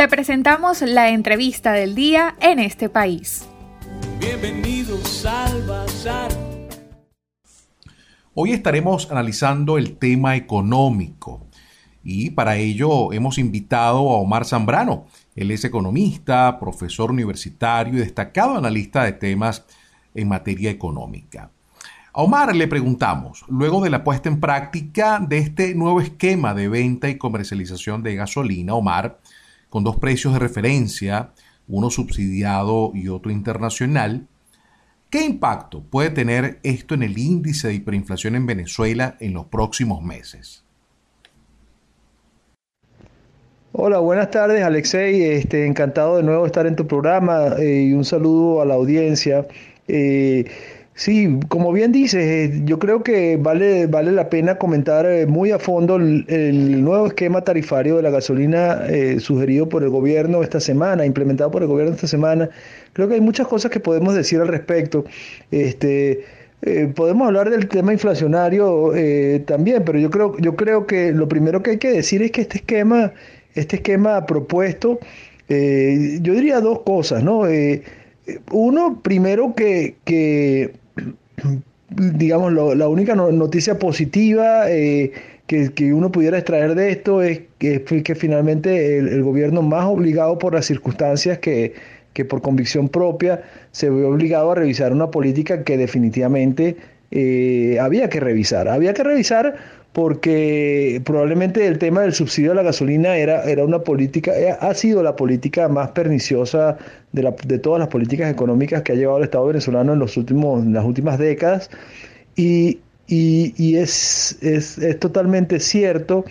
Te presentamos la entrevista del día en este país. Bienvenidos al Bazar. Hoy estaremos analizando el tema económico y para ello hemos invitado a Omar Zambrano. Él es economista, profesor universitario y destacado analista de temas en materia económica. A Omar le preguntamos, luego de la puesta en práctica de este nuevo esquema de venta y comercialización de gasolina, Omar, con dos precios de referencia, uno subsidiado y otro internacional, ¿qué impacto puede tener esto en el índice de hiperinflación en Venezuela en los próximos meses? Hola, buenas tardes Alexei, este, encantado de nuevo estar en tu programa eh, y un saludo a la audiencia. Eh, Sí, como bien dices, eh, yo creo que vale, vale la pena comentar eh, muy a fondo el, nuevo esquema tarifario de la gasolina eh, sugerido por el gobierno esta semana, implementado por el gobierno esta semana. Creo que hay muchas cosas que podemos decir al respecto. Este, podemos hablar del tema inflacionario también, pero yo creo, yo creo que lo primero que hay que decir es que este esquema, este esquema propuesto, yo diría dos cosas, ¿no? uno, primero que, que digamos, la única noticia positiva eh, que, uno pudiera extraer de esto es que, que finalmente el, gobierno más obligado por las circunstancias que, que, por convicción propia se ve obligado a revisar una política que definitivamente eh, había que revisar. Había que revisar porque probablemente el tema del subsidio a la gasolina era, era una política, eh, ha sido la política más perniciosa de, la, de todas las políticas económicas que ha llevado el Estado venezolano en, los últimos, en las últimas décadas. Y, y, es, es, es, totalmente cierto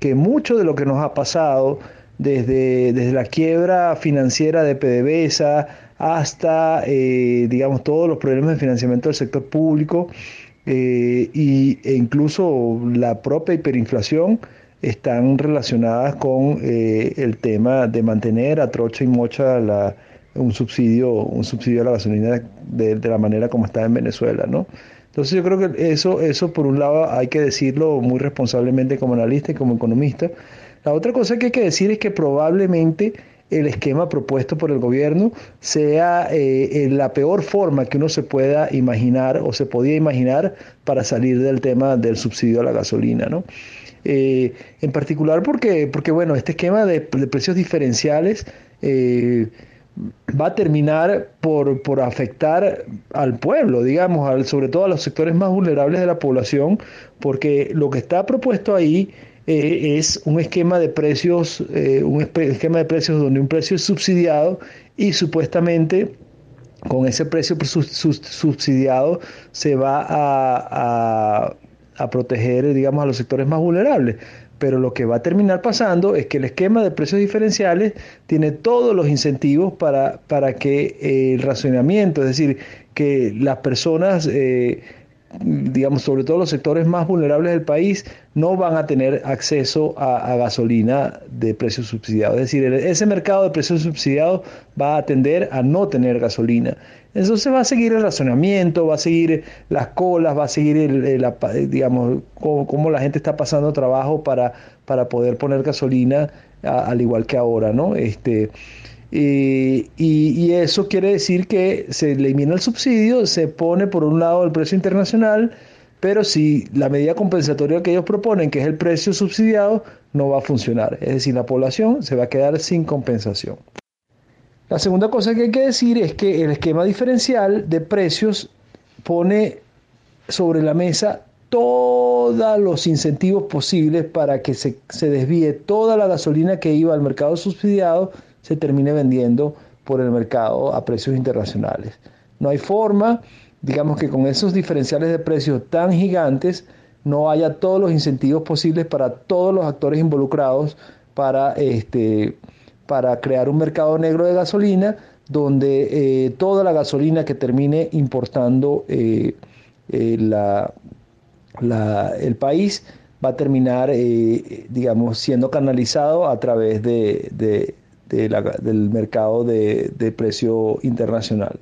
que mucho de lo que nos ha pasado, desde, desde la quiebra financiera de PDVSA hasta, eh, digamos, todos los problemas de financiamiento del sector público, eh, y, e incluso la propia hiperinflación están relacionadas con eh, el tema de mantener a trocha y mocha la, un subsidio un subsidio a la gasolina de, la manera como está en Venezuela, ¿no? Entonces yo creo que eso, eso por un lado hay que decirlo muy responsablemente como analista y como economista. La otra cosa que hay que decir es que probablemente el esquema propuesto por el gobierno sea eh, la peor forma que uno se pueda imaginar o se podía imaginar para salir del tema del subsidio a la gasolina, ¿no? Eh, en particular porque, porque, bueno, este esquema de, precios diferenciales eh, va a terminar por, por, afectar al pueblo, digamos, sobre todo a los sectores más vulnerables de la población, porque lo que está propuesto ahí eh, es un esquema de precios, eh, un esquema de precios donde un precio es subsidiado y supuestamente con ese precio subsidiado se va a, a, proteger, digamos, a los sectores más vulnerables. Pero lo que va a terminar pasando es que el esquema de precios diferenciales tiene todos los incentivos para, para que eh, el racionamiento, es decir, que las personas digamos, sobre todo los sectores más vulnerables del país, no van a tener acceso a, gasolina de precios subsidiados. Es decir, ese mercado de precios subsidiados va a tender a no tener gasolina. Entonces va a seguir el razonamiento, va a seguir las colas, va a seguir, el, digamos, cómo, la gente está pasando trabajo para, para poder poner gasolina, al igual que ahora, ¿no? Este, y, eso quiere decir que se elimina el subsidio, se pone por un lado el precio internacional, pero si la medida compensatoria que ellos proponen, que es el precio subsidiado, no va a funcionar. Es decir, la población se va a quedar sin compensación. La segunda cosa que hay que decir es que el esquema diferencial de precios pone sobre la mesa todos los incentivos posibles para que se, se desvíe toda la gasolina que iba al mercado subsidiado se termine vendiendo por el mercado a precios internacionales. No hay forma, digamos que con esos diferenciales de precios tan gigantes, no haya todos los incentivos posibles para todos los actores involucrados para, este, para crear un mercado negro de gasolina donde eh, toda la gasolina que termine importando eh, eh, el país va a terminar, digamos, siendo canalizado a través de, del mercado de, precio internacional.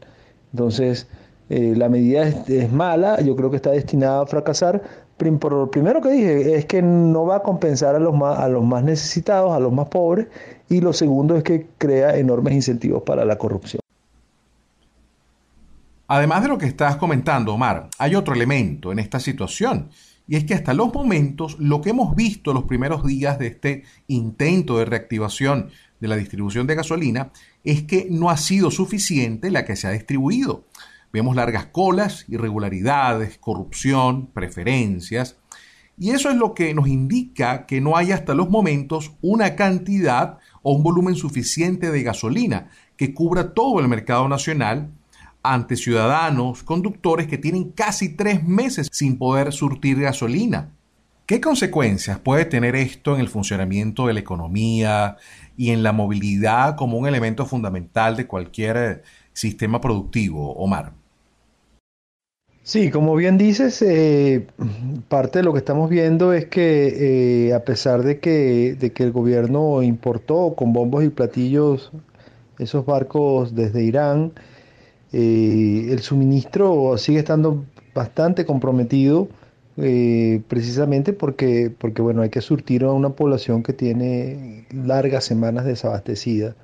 Entonces, eh, la medida es, mala, yo creo que está destinada a fracasar lo primero que dije es que no va a compensar a los, más, a los más necesitados, a los más pobres, y lo segundo es que crea enormes incentivos para la corrupción. Además de lo que estás comentando, Omar, hay otro elemento en esta situación, y es que hasta los momentos lo que hemos visto los primeros días de este intento de reactivación de la distribución de gasolina es que no ha sido suficiente la que se ha distribuido. Vemos largas colas, irregularidades, corrupción, preferencias. Y eso es lo que nos indica que no hay hasta los momentos una cantidad o un volumen suficiente de gasolina que cubra todo el mercado nacional ante ciudadanos, conductores que tienen casi tres meses sin poder surtir gasolina. ¿Qué consecuencias puede tener esto en el funcionamiento de la economía y en la movilidad como un elemento fundamental de cualquier sistema productivo, Omar? Sí, como bien dices, eh, parte de lo que estamos viendo es que eh, a pesar de que el gobierno importó con bombos y platillos esos barcos desde Irán, eh, el suministro sigue estando bastante comprometido precisamente porque, porque bueno, hay que surtir a una población que tiene largas semanas desabastecida.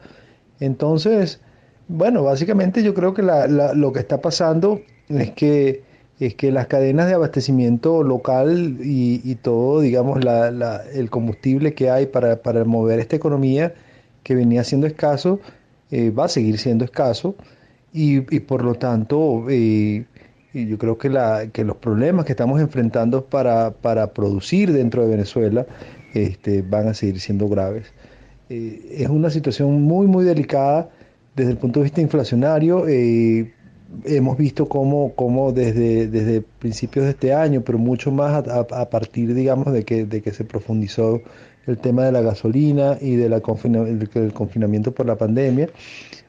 Entonces, bueno, básicamente yo creo que lo que está pasando es que es que las cadenas de abastecimiento local y, todo, digamos, el combustible que hay para, mover esta economía que venía siendo escaso, eh, va a seguir siendo escaso y, por lo tanto eh, yo creo que, que los problemas que estamos enfrentando para, producir dentro de Venezuela este, van a seguir siendo graves. Eh, es una situación muy, muy delicada desde el punto de vista inflacionario hemos visto cómo, desde, principios de este año, pero mucho más a, partir, digamos, de que, de que se profundizó el tema de la gasolina y de la del confinamiento por la pandemia,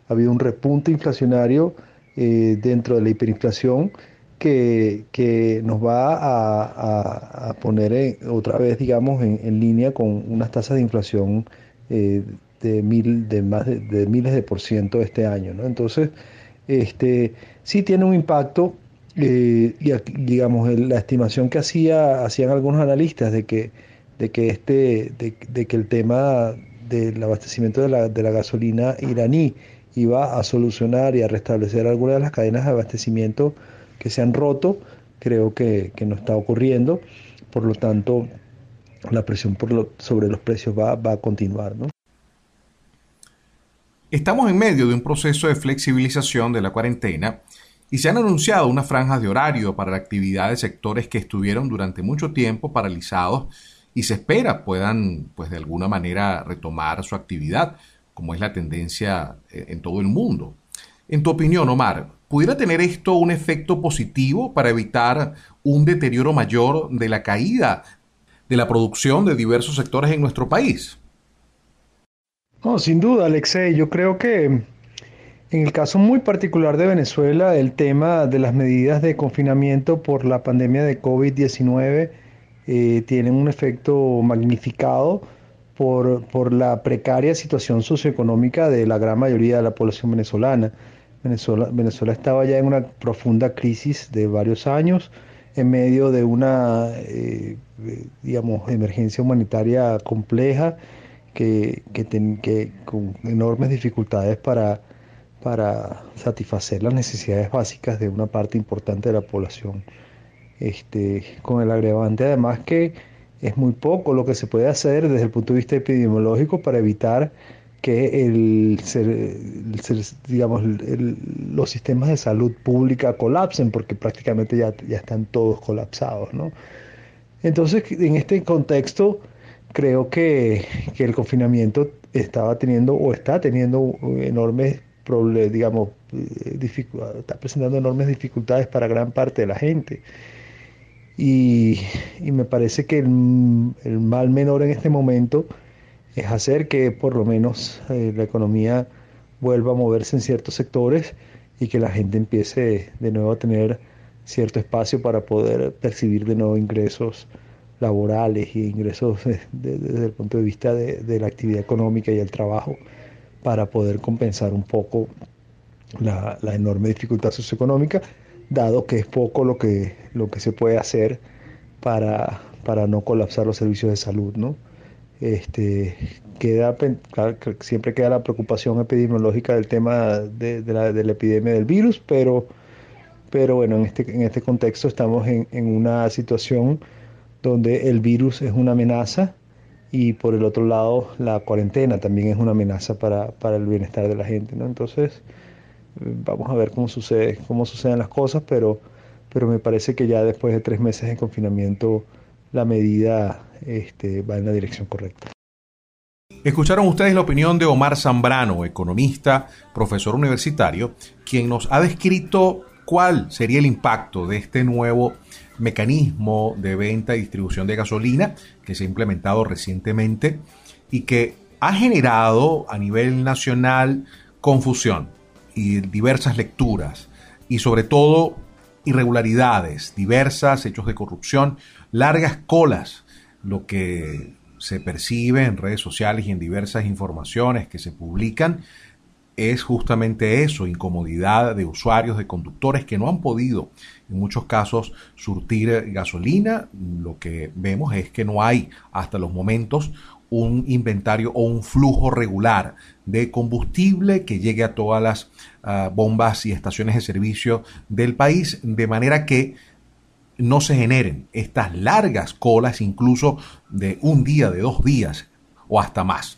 ha habido un repunte inflacionario eh, dentro de la hiperinflación que, que nos va a, a, poner otra vez, digamos, en, en, línea con unas tasas de inflación eh, de, mil, de, más de, de, miles de por ciento este año. ¿no? Entonces, este, sí tiene un impacto, eh, y digamos, la estimación que hacía, hacían algunos analistas de que, de que, este, de, que el tema del abastecimiento de la, de la gasolina iraní iba a solucionar y a restablecer algunas de las cadenas de abastecimiento que se han roto, creo que, no está ocurriendo, por lo tanto la presión sobre los precios va, va a continuar. Estamos en medio de un proceso de flexibilización de la cuarentena y se han anunciado unas franjas de horario para la actividad de sectores que estuvieron durante mucho tiempo paralizados y se espera puedan, pues de alguna manera, retomar su actividad, como es la tendencia eh, en todo el mundo. En tu opinión, Omar, ¿pudiera tener esto un efecto positivo para evitar un deterioro mayor de la caída de la producción de diversos sectores en nuestro país? No, sin duda, Alexei. Yo creo que en el caso muy particular de Venezuela, el tema de las medidas de confinamiento por la pandemia de COVID-19 eh, tienen un efecto magnificado por, por, la precaria situación socioeconómica de la gran mayoría de la población venezolana. Venezuela, Venezuela estaba ya en una profunda crisis de varios años en medio de una, eh, digamos, emergencia humanitaria compleja que, que, con enormes dificultades para, para satisfacer las necesidades básicas de una parte importante de la población. Este, con el agravante además que es muy poco lo que se puede hacer desde el punto de vista epidemiológico para evitar que el, digamos, los sistemas de salud pública colapsen, porque prácticamente ya, ya están todos colapsados. ¿no? Entonces, en este contexto, creo que, el confinamiento estaba teniendo o está teniendo enormes digamos, eh, presentando enormes dificultades para gran parte de la gente. Y, me parece que el, mal menor en este momento es hacer que por lo menos eh, la economía vuelva a moverse en ciertos sectores y que la gente empiece de nuevo a tener cierto espacio para poder percibir de nuevo ingresos laborales y ingresos desde el punto de vista de, la actividad económica y el trabajo para poder compensar un poco la, enorme dificultad socioeconómica, dado que es poco lo que, lo que se puede hacer para, para no colapsar los servicios de salud, ¿no? Este, queda, siempre queda la preocupación epidemiológica del tema de, la, epidemia del virus, pero, pero bueno, en este, en este contexto estamos en, en una situación donde el virus es una amenaza y por el otro lado la cuarentena también es una amenaza para, para el bienestar de la gente, ¿no? Entonces, vamos a ver cómo sucede, cómo suceden las cosas, pero, pero me parece que ya después de tres meses de confinamiento la medida este, va en la dirección correcta. Escucharon ustedes la opinión de Omar Zambrano, economista, profesor universitario, quien nos ha descrito cuál sería el impacto de este nuevo mecanismo de venta y distribución de gasolina que se ha implementado recientemente y que ha generado a nivel nacional confusión y diversas lecturas y sobre todo irregularidades diversas, hechos de corrupción, largas colas, lo que se percibe en redes sociales y en diversas informaciones que se publican es justamente eso, incomodidad de usuarios, de conductores que no han podido en muchos casos surtir gasolina. Lo que vemos es que no hay hasta los momentos un inventario o un flujo regular de combustible que llegue a todas las ah, bombas y estaciones de servicio del país, de manera que no se generen estas largas colas, incluso de un día, de dos días o hasta más.